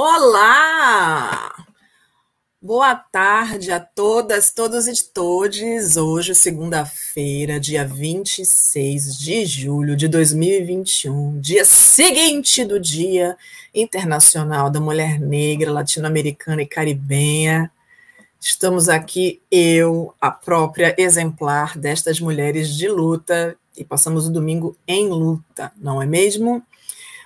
Olá! Boa tarde a todas, todos e todes. Hoje, segunda-feira, dia 26 de julho de 2021, dia seguinte do Dia Internacional da Mulher Negra, Latino-Americana e Caribenha. Estamos aqui, eu, a própria exemplar destas mulheres de luta, e passamos o domingo em luta, não é mesmo?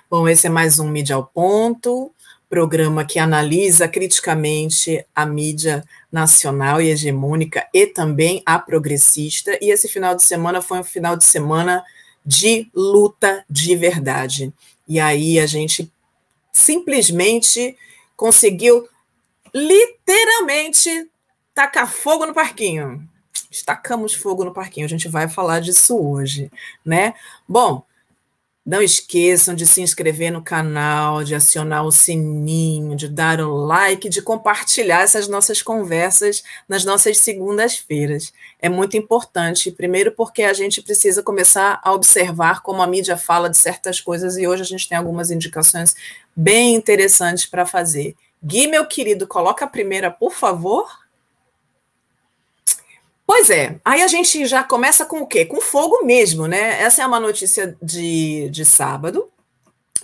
Bom, esse é mais um Mídia ao Ponto programa que analisa criticamente a mídia nacional e hegemônica e também a progressista. E esse final de semana foi um final de semana de luta de verdade. E aí a gente simplesmente conseguiu literalmente tacar fogo no parquinho. Estacamos fogo no parquinho. A gente vai falar disso hoje, né? Bom, não esqueçam de se inscrever no canal, de acionar o sininho, de dar o like, de compartilhar essas nossas conversas nas nossas segundas-feiras. É muito importante, primeiro porque a gente precisa começar a observar como a mídia fala de certas coisas e hoje a gente tem algumas indicações bem interessantes para fazer. Gui, meu querido, coloca a primeira, por favor. Pois é, aí a gente já começa com o quê? Com fogo mesmo, né? Essa é uma notícia de, de sábado,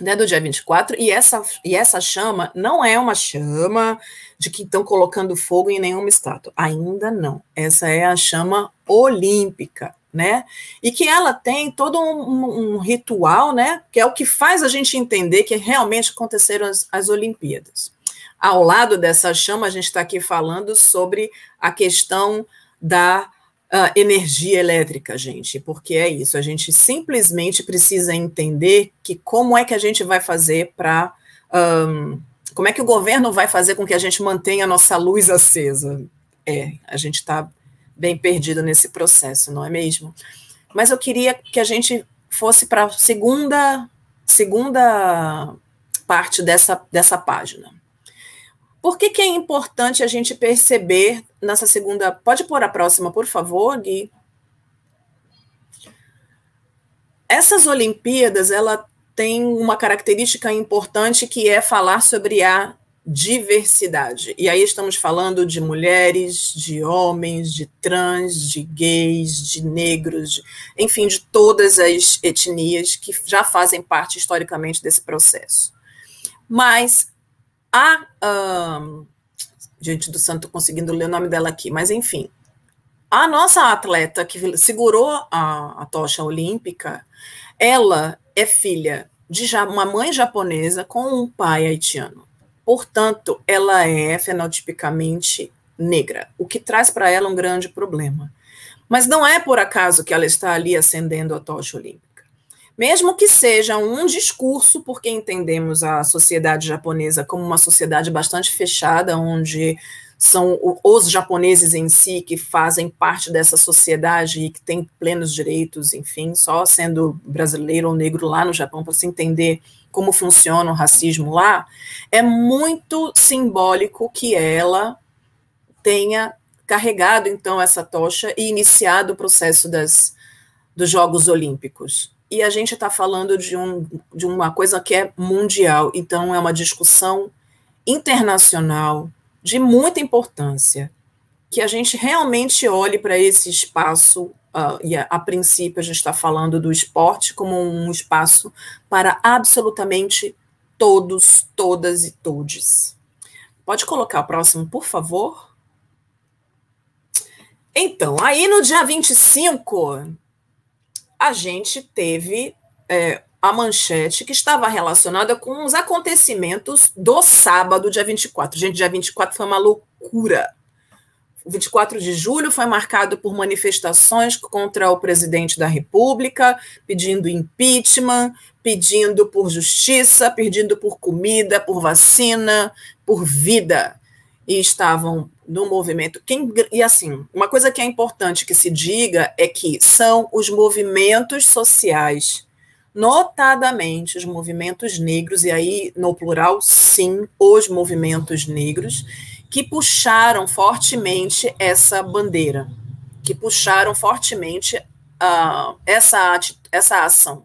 né, do dia 24, e essa, e essa chama não é uma chama de que estão colocando fogo em nenhuma estátua. Ainda não. Essa é a chama olímpica, né? E que ela tem todo um, um, ritual, né? Que é o que faz a gente entender que realmente aconteceram as, as Olimpíadas. Ao lado dessa chama, a gente está aqui falando sobre a questão da uh, energia elétrica, gente, porque é isso, a gente simplesmente precisa entender que como é que a gente vai fazer para. Um, como é que o governo vai fazer com que a gente mantenha a nossa luz acesa? É, a gente está bem perdido nesse processo, não é mesmo? Mas eu queria que a gente fosse para a segunda, segunda parte dessa, dessa página. Por que, que é importante a gente perceber nessa segunda. Pode pôr a próxima, por favor, Gui? Essas Olimpíadas, ela tem uma característica importante que é falar sobre a diversidade. E aí estamos falando de mulheres, de homens, de trans, de gays, de negros, de, enfim, de todas as etnias que já fazem parte historicamente desse processo. Mas a. Gente do santo, conseguindo ler o nome dela aqui, mas enfim. A nossa atleta que segurou a, a tocha olímpica, ela é filha de uma mãe japonesa com um pai haitiano. Portanto, ela é fenotipicamente negra, o que traz para ela um grande problema. Mas não é por acaso que ela está ali acendendo a tocha olímpica mesmo que seja um discurso, porque entendemos a sociedade japonesa como uma sociedade bastante fechada, onde são os japoneses em si que fazem parte dessa sociedade e que têm plenos direitos, enfim, só sendo brasileiro ou negro lá no Japão para se entender como funciona o racismo lá, é muito simbólico que ela tenha carregado então essa tocha e iniciado o processo das, dos Jogos Olímpicos e a gente está falando de, um, de uma coisa que é mundial, então é uma discussão internacional de muita importância, que a gente realmente olhe para esse espaço, uh, e a, a, princípio a gente está falando do esporte como um espaço para absolutamente todos, todas e todes. Pode colocar o próximo, por favor? Então, aí no dia 25 a gente teve é, a manchete que estava relacionada com os acontecimentos do sábado, dia 24. Gente, dia 24 foi uma loucura. O 24 de julho foi marcado por manifestações contra o presidente da República, pedindo impeachment, pedindo por justiça, pedindo por comida, por vacina, por vida. E estavam no movimento. Quem, e assim, uma coisa que é importante que se diga é que são os movimentos sociais, notadamente os movimentos negros, e aí no plural, sim, os movimentos negros, que puxaram fortemente essa bandeira, que puxaram fortemente uh, essa, essa ação.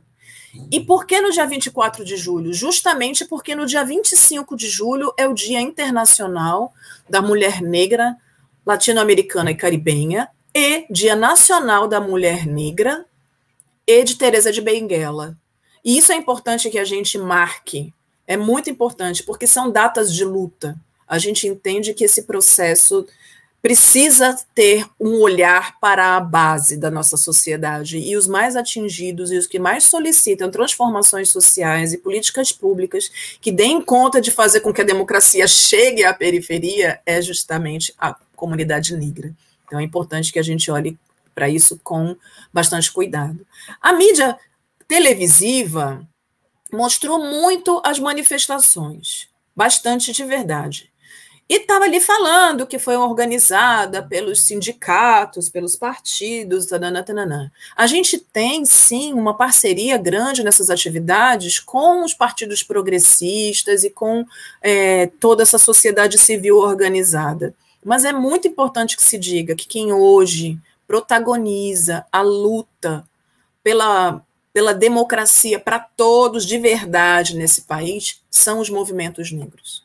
E por que no dia 24 de julho? Justamente porque no dia 25 de julho é o Dia Internacional da Mulher Negra, Latino-Americana e Caribenha, e Dia Nacional da Mulher Negra e de Teresa de Benguela. E isso é importante que a gente marque. É muito importante, porque são datas de luta. A gente entende que esse processo precisa ter um olhar para a base da nossa sociedade e os mais atingidos e os que mais solicitam transformações sociais e políticas públicas que deem conta de fazer com que a democracia chegue à periferia é justamente a comunidade negra. Então é importante que a gente olhe para isso com bastante cuidado. A mídia televisiva mostrou muito as manifestações, bastante de verdade. E estava ali falando que foi organizada pelos sindicatos, pelos partidos, tanana, tanana. A gente tem, sim, uma parceria grande nessas atividades com os partidos progressistas e com é, toda essa sociedade civil organizada. Mas é muito importante que se diga que quem hoje protagoniza a luta pela, pela democracia para todos de verdade nesse país são os movimentos negros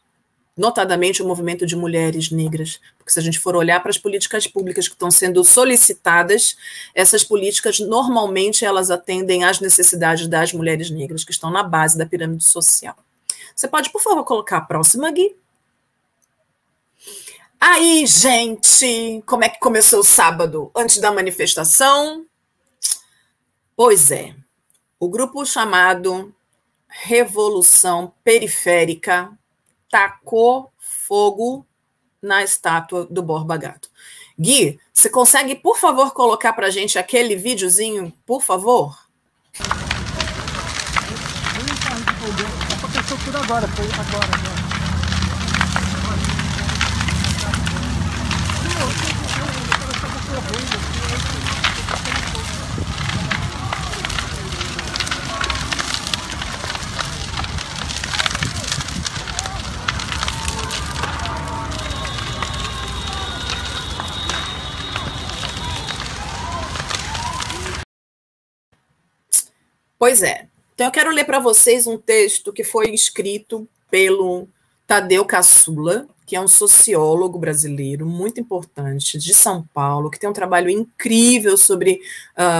notadamente o movimento de mulheres negras. Porque se a gente for olhar para as políticas públicas que estão sendo solicitadas, essas políticas normalmente elas atendem às necessidades das mulheres negras que estão na base da pirâmide social. Você pode, por favor, colocar a próxima, Gui? Aí, gente, como é que começou o sábado? Antes da manifestação? Pois é, o grupo chamado Revolução Periférica tacou fogo na estátua do Borba Gato. Gui, você consegue, por favor, colocar para gente aquele videozinho, por favor? Aconteceu tudo agora, foi agora. agora. Pois é. Então eu quero ler para vocês um texto que foi escrito pelo Tadeu Caçula, que é um sociólogo brasileiro muito importante de São Paulo, que tem um trabalho incrível sobre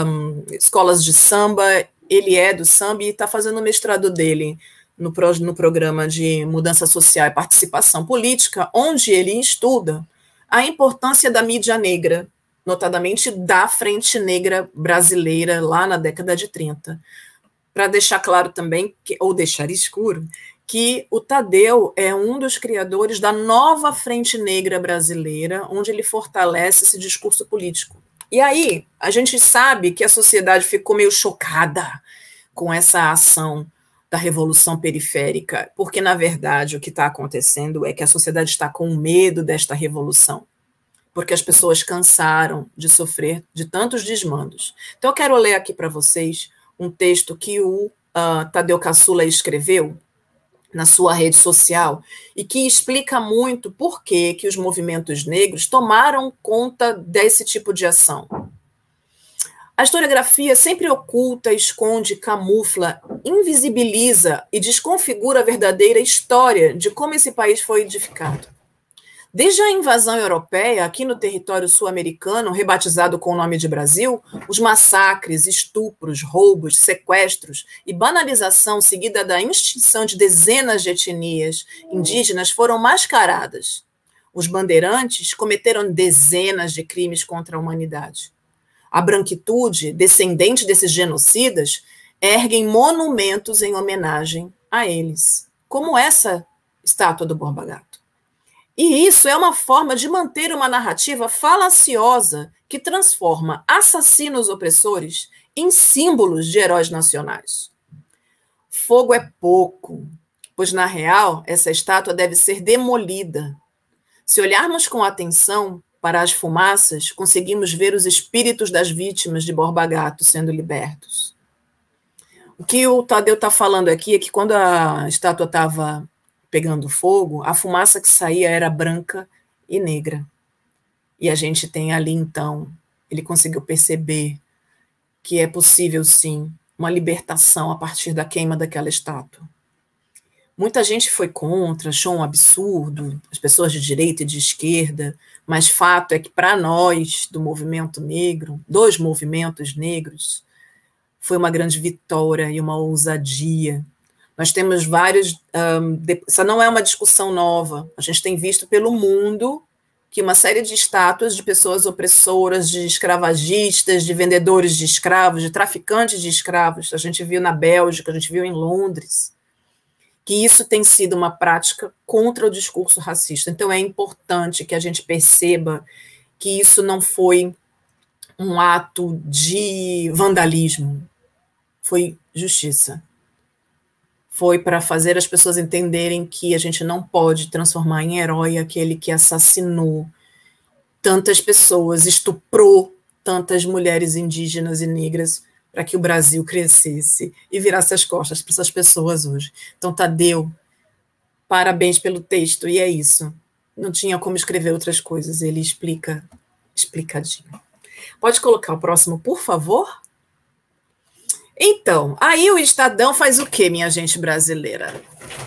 um, escolas de samba. Ele é do samba e está fazendo o mestrado dele no, pro, no programa de mudança social e participação política, onde ele estuda a importância da mídia negra, notadamente da Frente Negra Brasileira, lá na década de 30 para deixar claro também, que, ou deixar escuro, que o Tadeu é um dos criadores da nova Frente Negra Brasileira, onde ele fortalece esse discurso político. E aí, a gente sabe que a sociedade ficou meio chocada com essa ação da revolução periférica, porque, na verdade, o que está acontecendo é que a sociedade está com medo desta revolução, porque as pessoas cansaram de sofrer de tantos desmandos. Então, eu quero ler aqui para vocês um texto que o uh, Tadeu Caçula escreveu na sua rede social e que explica muito por que, que os movimentos negros tomaram conta desse tipo de ação. A historiografia sempre oculta, esconde, camufla, invisibiliza e desconfigura a verdadeira história de como esse país foi edificado. Desde a invasão europeia, aqui no território sul-americano, rebatizado com o nome de Brasil, os massacres, estupros, roubos, sequestros e banalização seguida da extinção de dezenas de etnias indígenas foram mascaradas. Os bandeirantes cometeram dezenas de crimes contra a humanidade. A branquitude, descendente desses genocidas, erguem monumentos em homenagem a eles, como essa estátua do Borba Gato. E isso é uma forma de manter uma narrativa falaciosa que transforma assassinos opressores em símbolos de heróis nacionais. Fogo é pouco, pois na real essa estátua deve ser demolida. Se olharmos com atenção para as fumaças, conseguimos ver os espíritos das vítimas de Borba Gato sendo libertos. O que o Tadeu está falando aqui é que quando a estátua estava pegando fogo, a fumaça que saía era branca e negra. E a gente tem ali, então, ele conseguiu perceber que é possível, sim, uma libertação a partir da queima daquela estátua. Muita gente foi contra, achou um absurdo, as pessoas de direita e de esquerda, mas fato é que para nós, do movimento negro, dos movimentos negros, foi uma grande vitória e uma ousadia. Nós temos vários. Um, de, essa não é uma discussão nova, a gente tem visto pelo mundo que uma série de estátuas de pessoas opressoras, de escravagistas, de vendedores de escravos, de traficantes de escravos, a gente viu na Bélgica, a gente viu em Londres que isso tem sido uma prática contra o discurso racista. Então, é importante que a gente perceba que isso não foi um ato de vandalismo, foi justiça. Foi para fazer as pessoas entenderem que a gente não pode transformar em herói aquele que assassinou tantas pessoas, estuprou tantas mulheres indígenas e negras para que o Brasil crescesse e virasse as costas para essas pessoas hoje. Então, Tadeu, parabéns pelo texto, e é isso. Não tinha como escrever outras coisas, ele explica explicadinho. Pode colocar o próximo, por favor? Então, aí o Estadão faz o quê, minha gente brasileira?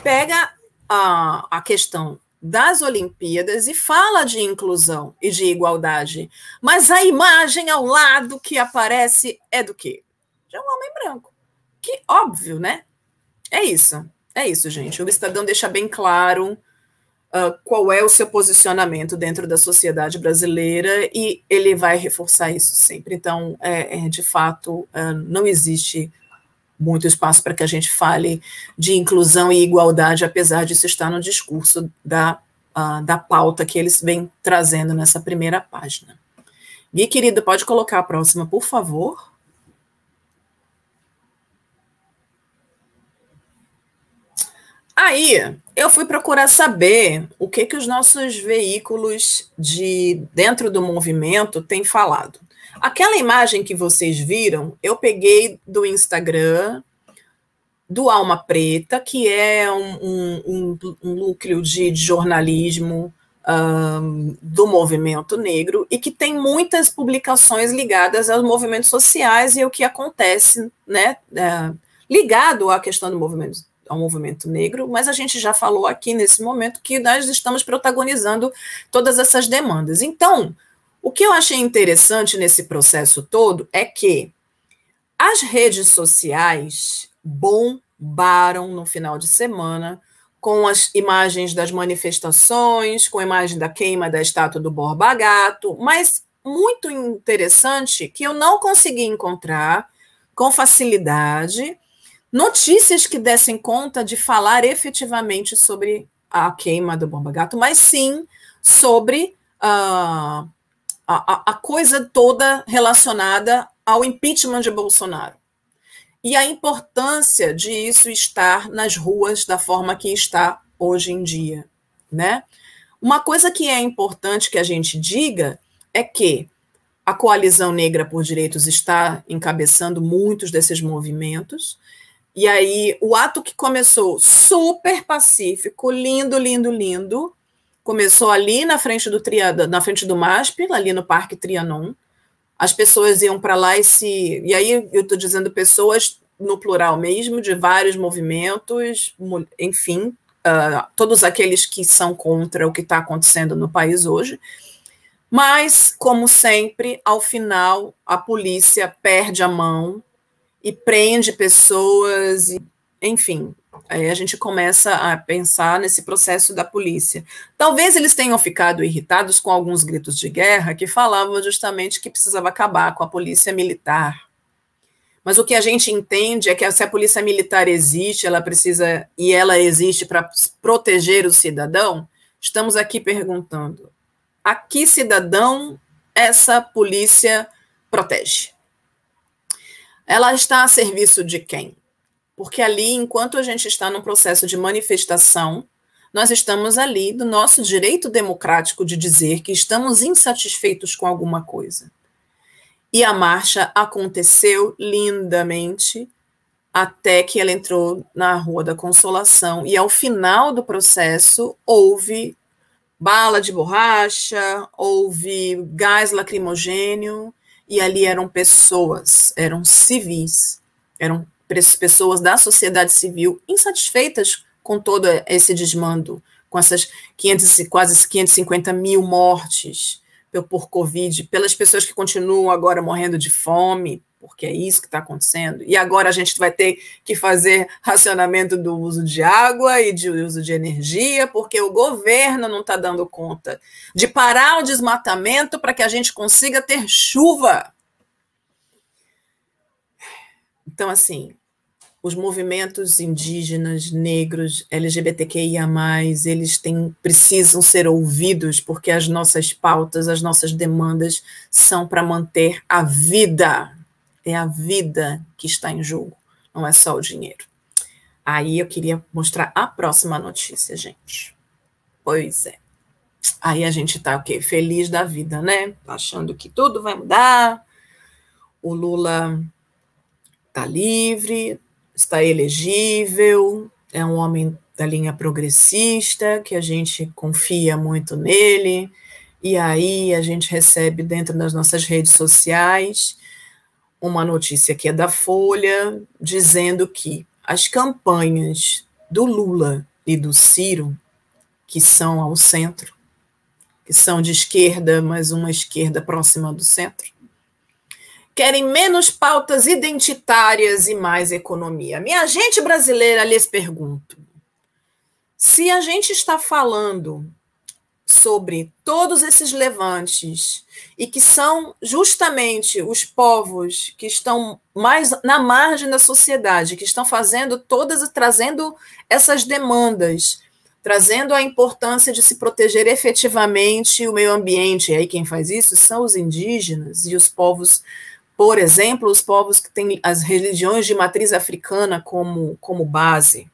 Pega a, a questão das Olimpíadas e fala de inclusão e de igualdade, mas a imagem ao lado que aparece é do quê? de um homem branco. Que óbvio, né? É isso. É isso, gente. O Estadão deixa bem claro uh, qual é o seu posicionamento dentro da sociedade brasileira e ele vai reforçar isso sempre. Então, é, é de fato, uh, não existe muito espaço para que a gente fale de inclusão e igualdade, apesar disso estar no discurso da, uh, da pauta que eles vêm trazendo nessa primeira página. Gui, querido, pode colocar a próxima, por favor. Aí eu fui procurar saber o que que os nossos veículos de dentro do movimento têm falado. Aquela imagem que vocês viram, eu peguei do Instagram do Alma Preta, que é um, um, um núcleo de, de jornalismo um, do movimento negro e que tem muitas publicações ligadas aos movimentos sociais e o que acontece, né, é, ligado à questão do movimento ao movimento negro, mas a gente já falou aqui nesse momento que nós estamos protagonizando todas essas demandas. Então, o que eu achei interessante nesse processo todo é que as redes sociais bombaram no final de semana com as imagens das manifestações, com a imagem da queima da estátua do Borba Gato, mas muito interessante que eu não consegui encontrar com facilidade notícias que dessem conta de falar efetivamente sobre a queima do Bomba Gato, mas sim sobre uh, a, a coisa toda relacionada ao impeachment de Bolsonaro. E a importância de isso estar nas ruas da forma que está hoje em dia, né? Uma coisa que é importante que a gente diga é que a Coalizão Negra por Direitos está encabeçando muitos desses movimentos, e aí, o ato que começou super pacífico, lindo, lindo, lindo, começou ali na frente do Triada, na frente do MASP, ali no Parque Trianon. As pessoas iam para lá e se. E aí, eu estou dizendo pessoas no plural mesmo, de vários movimentos, enfim, uh, todos aqueles que são contra o que está acontecendo no país hoje. Mas, como sempre, ao final, a polícia perde a mão e prende pessoas, e, enfim. Aí a gente começa a pensar nesse processo da polícia. Talvez eles tenham ficado irritados com alguns gritos de guerra que falavam justamente que precisava acabar com a polícia militar. Mas o que a gente entende é que se a polícia militar existe, ela precisa e ela existe para proteger o cidadão. Estamos aqui perguntando: a que cidadão essa polícia protege? Ela está a serviço de quem? Porque ali, enquanto a gente está num processo de manifestação, nós estamos ali do nosso direito democrático de dizer que estamos insatisfeitos com alguma coisa. E a marcha aconteceu lindamente até que ela entrou na Rua da Consolação. E ao final do processo, houve bala de borracha, houve gás lacrimogênio, e ali eram pessoas, eram civis eram pessoas da sociedade civil insatisfeitas com todo esse desmando, com essas 500, quase 550 mil mortes por Covid, pelas pessoas que continuam agora morrendo de fome, porque é isso que está acontecendo. E agora a gente vai ter que fazer racionamento do uso de água e de uso de energia, porque o governo não está dando conta de parar o desmatamento para que a gente consiga ter chuva. Então, assim, os movimentos indígenas, negros, LGBTQIA+, eles têm, precisam ser ouvidos, porque as nossas pautas, as nossas demandas são para manter a vida é a vida que está em jogo, não é só o dinheiro. Aí eu queria mostrar a próxima notícia, gente. Pois é. Aí a gente tá o quê? Feliz da vida, né? Achando que tudo vai mudar. O Lula tá livre, está elegível, é um homem da linha progressista, que a gente confia muito nele. E aí a gente recebe dentro das nossas redes sociais uma notícia que é da Folha, dizendo que as campanhas do Lula e do Ciro, que são ao centro, que são de esquerda, mas uma esquerda próxima do centro, querem menos pautas identitárias e mais economia. Minha gente brasileira, lhes pergunto: se a gente está falando sobre todos esses levantes e que são justamente os povos que estão mais na margem da sociedade, que estão fazendo todas trazendo essas demandas, trazendo a importância de se proteger efetivamente o meio ambiente. E aí quem faz isso são os indígenas e os povos, por exemplo, os povos que têm as religiões de matriz africana como, como base.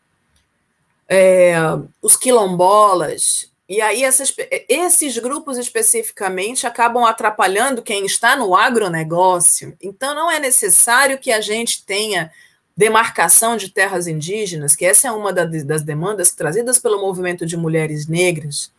É, os quilombolas, e aí essas, esses grupos especificamente acabam atrapalhando quem está no agronegócio. Então não é necessário que a gente tenha demarcação de terras indígenas, que essa é uma das demandas trazidas pelo movimento de mulheres negras,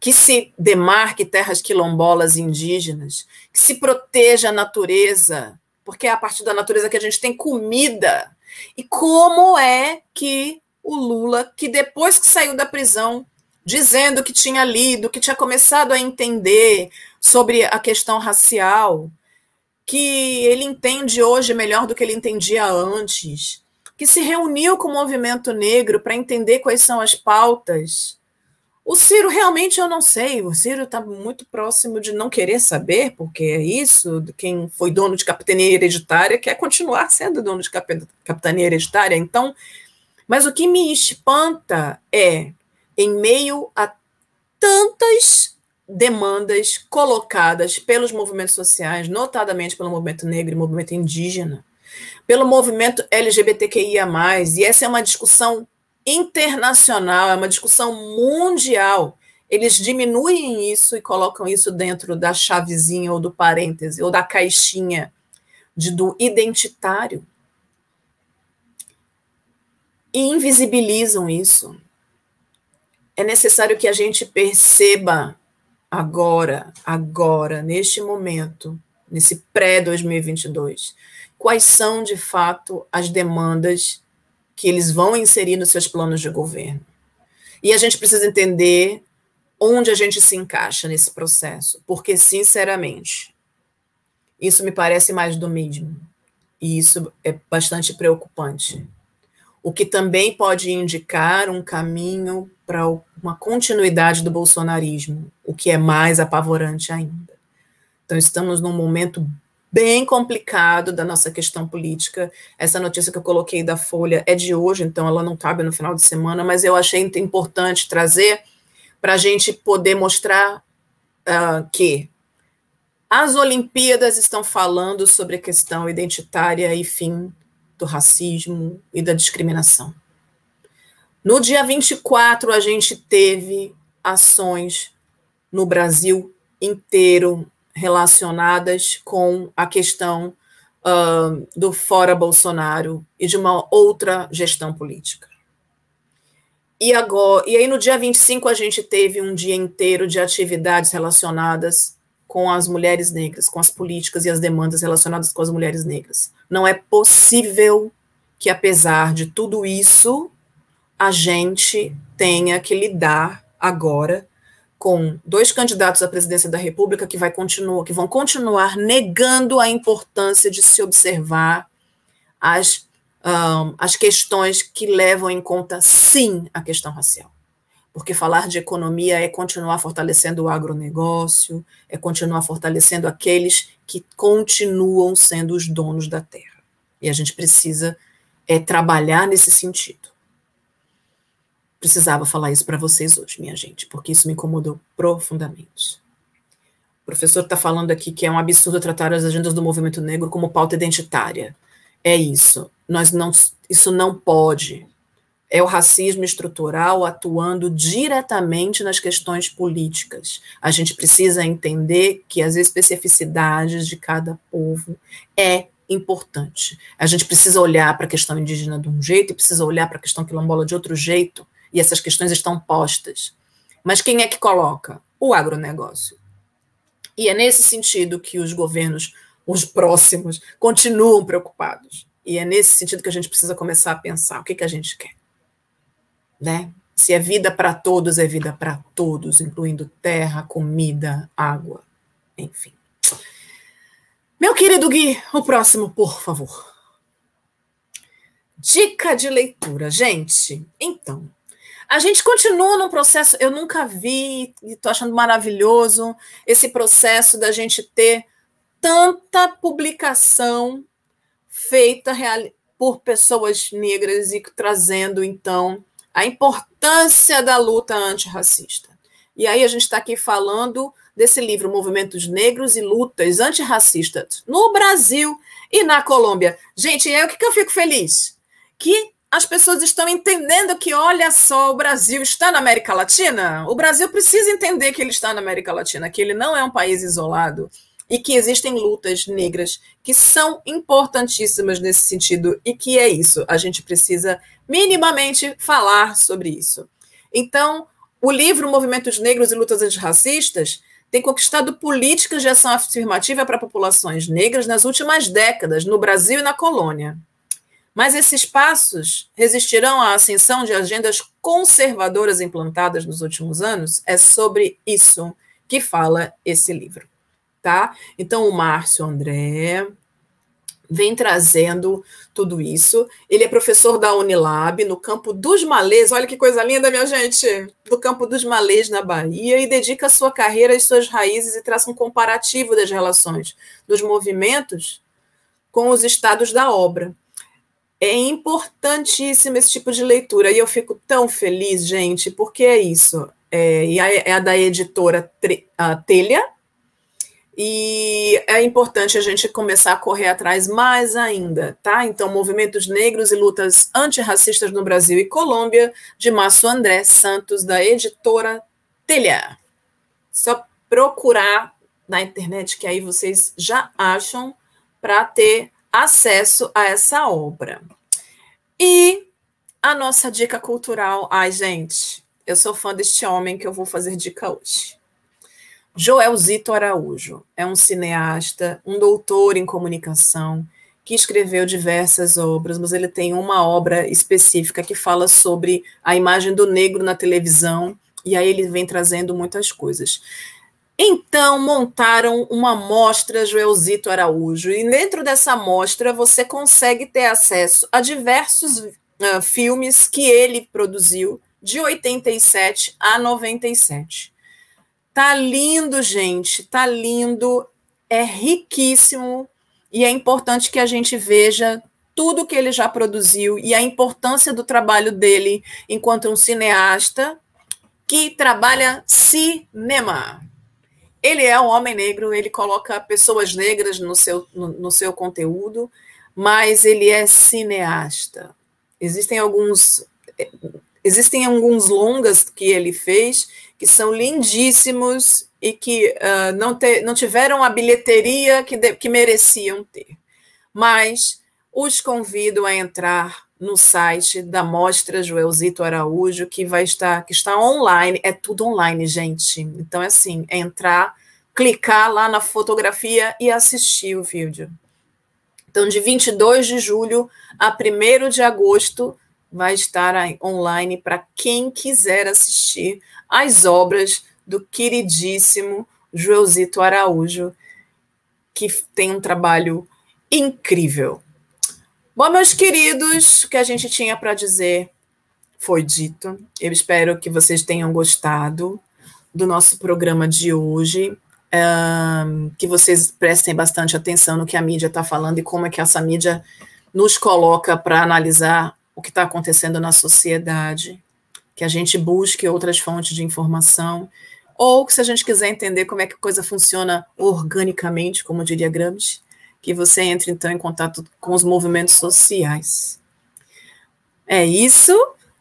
que se demarque terras quilombolas indígenas, que se proteja a natureza, porque é a partir da natureza que a gente tem comida. E como é que o Lula, que depois que saiu da prisão, dizendo que tinha lido, que tinha começado a entender sobre a questão racial, que ele entende hoje melhor do que ele entendia antes, que se reuniu com o movimento negro para entender quais são as pautas. O Ciro realmente eu não sei, o Ciro está muito próximo de não querer saber, porque é isso, quem foi dono de capitania hereditária quer continuar sendo dono de capitania hereditária. Então, mas o que me espanta é em meio a tantas demandas colocadas pelos movimentos sociais, notadamente pelo movimento negro e movimento indígena, pelo movimento LGBTQIA+, e essa é uma discussão internacional, é uma discussão mundial. Eles diminuem isso e colocam isso dentro da chavezinha ou do parêntese ou da caixinha de, do identitário. E invisibilizam isso é necessário que a gente perceba agora, agora, neste momento, nesse pré-2022, quais são de fato as demandas que eles vão inserir nos seus planos de governo. E a gente precisa entender onde a gente se encaixa nesse processo, porque, sinceramente, isso me parece mais do mesmo. E isso é bastante preocupante o que também pode indicar um caminho para uma continuidade do bolsonarismo, o que é mais apavorante ainda. Então, estamos num momento bem complicado da nossa questão política. Essa notícia que eu coloquei da Folha é de hoje, então ela não cabe no final de semana, mas eu achei importante trazer para a gente poder mostrar uh, que as Olimpíadas estão falando sobre a questão identitária e fim do racismo e da discriminação. No dia 24, a gente teve ações no Brasil inteiro relacionadas com a questão uh, do fora Bolsonaro e de uma outra gestão política. E, agora, e aí, no dia 25, a gente teve um dia inteiro de atividades relacionadas com as mulheres negras, com as políticas e as demandas relacionadas com as mulheres negras. Não é possível que, apesar de tudo isso, a gente tenha que lidar agora com dois candidatos à presidência da República que, vai continuar, que vão continuar negando a importância de se observar as, um, as questões que levam em conta, sim, a questão racial. Porque falar de economia é continuar fortalecendo o agronegócio, é continuar fortalecendo aqueles que continuam sendo os donos da terra. E a gente precisa é, trabalhar nesse sentido. Precisava falar isso para vocês hoje, minha gente, porque isso me incomodou profundamente. O professor está falando aqui que é um absurdo tratar as agendas do movimento negro como pauta identitária. É isso. Nós não, isso não pode. É o racismo estrutural atuando diretamente nas questões políticas. A gente precisa entender que as especificidades de cada povo é importante. A gente precisa olhar para a questão indígena de um jeito e precisa olhar para a questão quilombola de outro jeito e essas questões estão postas. Mas quem é que coloca? O agronegócio. E é nesse sentido que os governos, os próximos, continuam preocupados. E é nesse sentido que a gente precisa começar a pensar o que, que a gente quer. Né? Se é vida para todos, é vida para todos, incluindo terra, comida, água, enfim. Meu querido Gui, o próximo, por favor. Dica de leitura, gente. Então, a gente continua num processo, eu nunca vi, e estou achando maravilhoso esse processo da gente ter tanta publicação feita por pessoas negras e trazendo, então, a importância da luta antirracista. E aí a gente está aqui falando desse livro, Movimentos Negros e Lutas Antirracistas, no Brasil e na Colômbia. Gente, é o que, que eu fico feliz? Que as pessoas estão entendendo que, olha só, o Brasil está na América Latina. O Brasil precisa entender que ele está na América Latina, que ele não é um país isolado e que existem lutas negras que são importantíssimas nesse sentido e que é isso. A gente precisa minimamente falar sobre isso. Então, o livro Movimentos Negros e Lutas Antirracistas tem conquistado políticas de ação afirmativa para populações negras nas últimas décadas, no Brasil e na colônia. Mas esses passos resistirão à ascensão de agendas conservadoras implantadas nos últimos anos? É sobre isso que fala esse livro, tá? Então, o Márcio André vem trazendo tudo isso. Ele é professor da Unilab, no campo dos Malês, olha que coisa linda, minha gente, no campo dos Malês, na Bahia, e dedica sua carreira às suas raízes e traça um comparativo das relações dos movimentos com os estados da obra. É importantíssimo esse tipo de leitura. E eu fico tão feliz, gente, porque é isso. É, e é a da editora Telha. E é importante a gente começar a correr atrás mais ainda, tá? Então, Movimentos Negros e Lutas Antirracistas no Brasil e Colômbia, de Márcio André Santos, da editora Telha. Só procurar na internet, que aí vocês já acham, para ter acesso a essa obra. E a nossa dica cultural. Ai, gente, eu sou fã deste homem que eu vou fazer dica hoje. Joelzito Araújo é um cineasta, um doutor em comunicação, que escreveu diversas obras, mas ele tem uma obra específica que fala sobre a imagem do negro na televisão, e aí ele vem trazendo muitas coisas. Então, montaram uma mostra Joelzito Araújo, e dentro dessa mostra você consegue ter acesso a diversos uh, filmes que ele produziu, de 87 a 97. Tá lindo, gente, tá lindo, é riquíssimo, e é importante que a gente veja tudo que ele já produziu e a importância do trabalho dele enquanto um cineasta que trabalha cinema. Ele é um homem negro, ele coloca pessoas negras no seu, no, no seu conteúdo, mas ele é cineasta. Existem alguns existem alguns longas que ele fez que são lindíssimos e que uh, não, te, não tiveram a bilheteria que, de, que mereciam ter. Mas os convido a entrar no site da Mostra Joelzito Araújo, que vai estar, que está online, é tudo online, gente. Então, é assim, é entrar, clicar lá na fotografia e assistir o vídeo. Então, de 22 de julho a 1 de agosto, vai estar online para quem quiser assistir as obras do queridíssimo Joelzito Araújo, que tem um trabalho incrível. Bom, meus queridos, o que a gente tinha para dizer foi dito. Eu espero que vocês tenham gostado do nosso programa de hoje. Um, que vocês prestem bastante atenção no que a mídia está falando e como é que essa mídia nos coloca para analisar o que está acontecendo na sociedade, que a gente busque outras fontes de informação, ou que se a gente quiser entender como é que a coisa funciona organicamente, como diria Gramsci, que você entre então em contato com os movimentos sociais. É isso.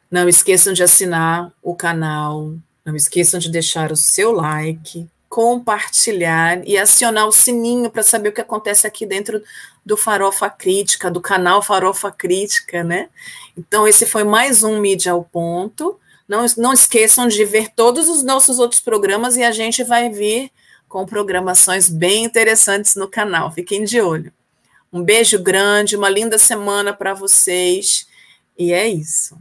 Não esqueçam de assinar o canal, não esqueçam de deixar o seu like, compartilhar e acionar o sininho para saber o que acontece aqui dentro do Farofa Crítica, do canal Farofa Crítica, né? Então, esse foi mais um Mídia ao Ponto. Não, não esqueçam de ver todos os nossos outros programas e a gente vai vir com programações bem interessantes no canal. Fiquem de olho. Um beijo grande, uma linda semana para vocês. E é isso.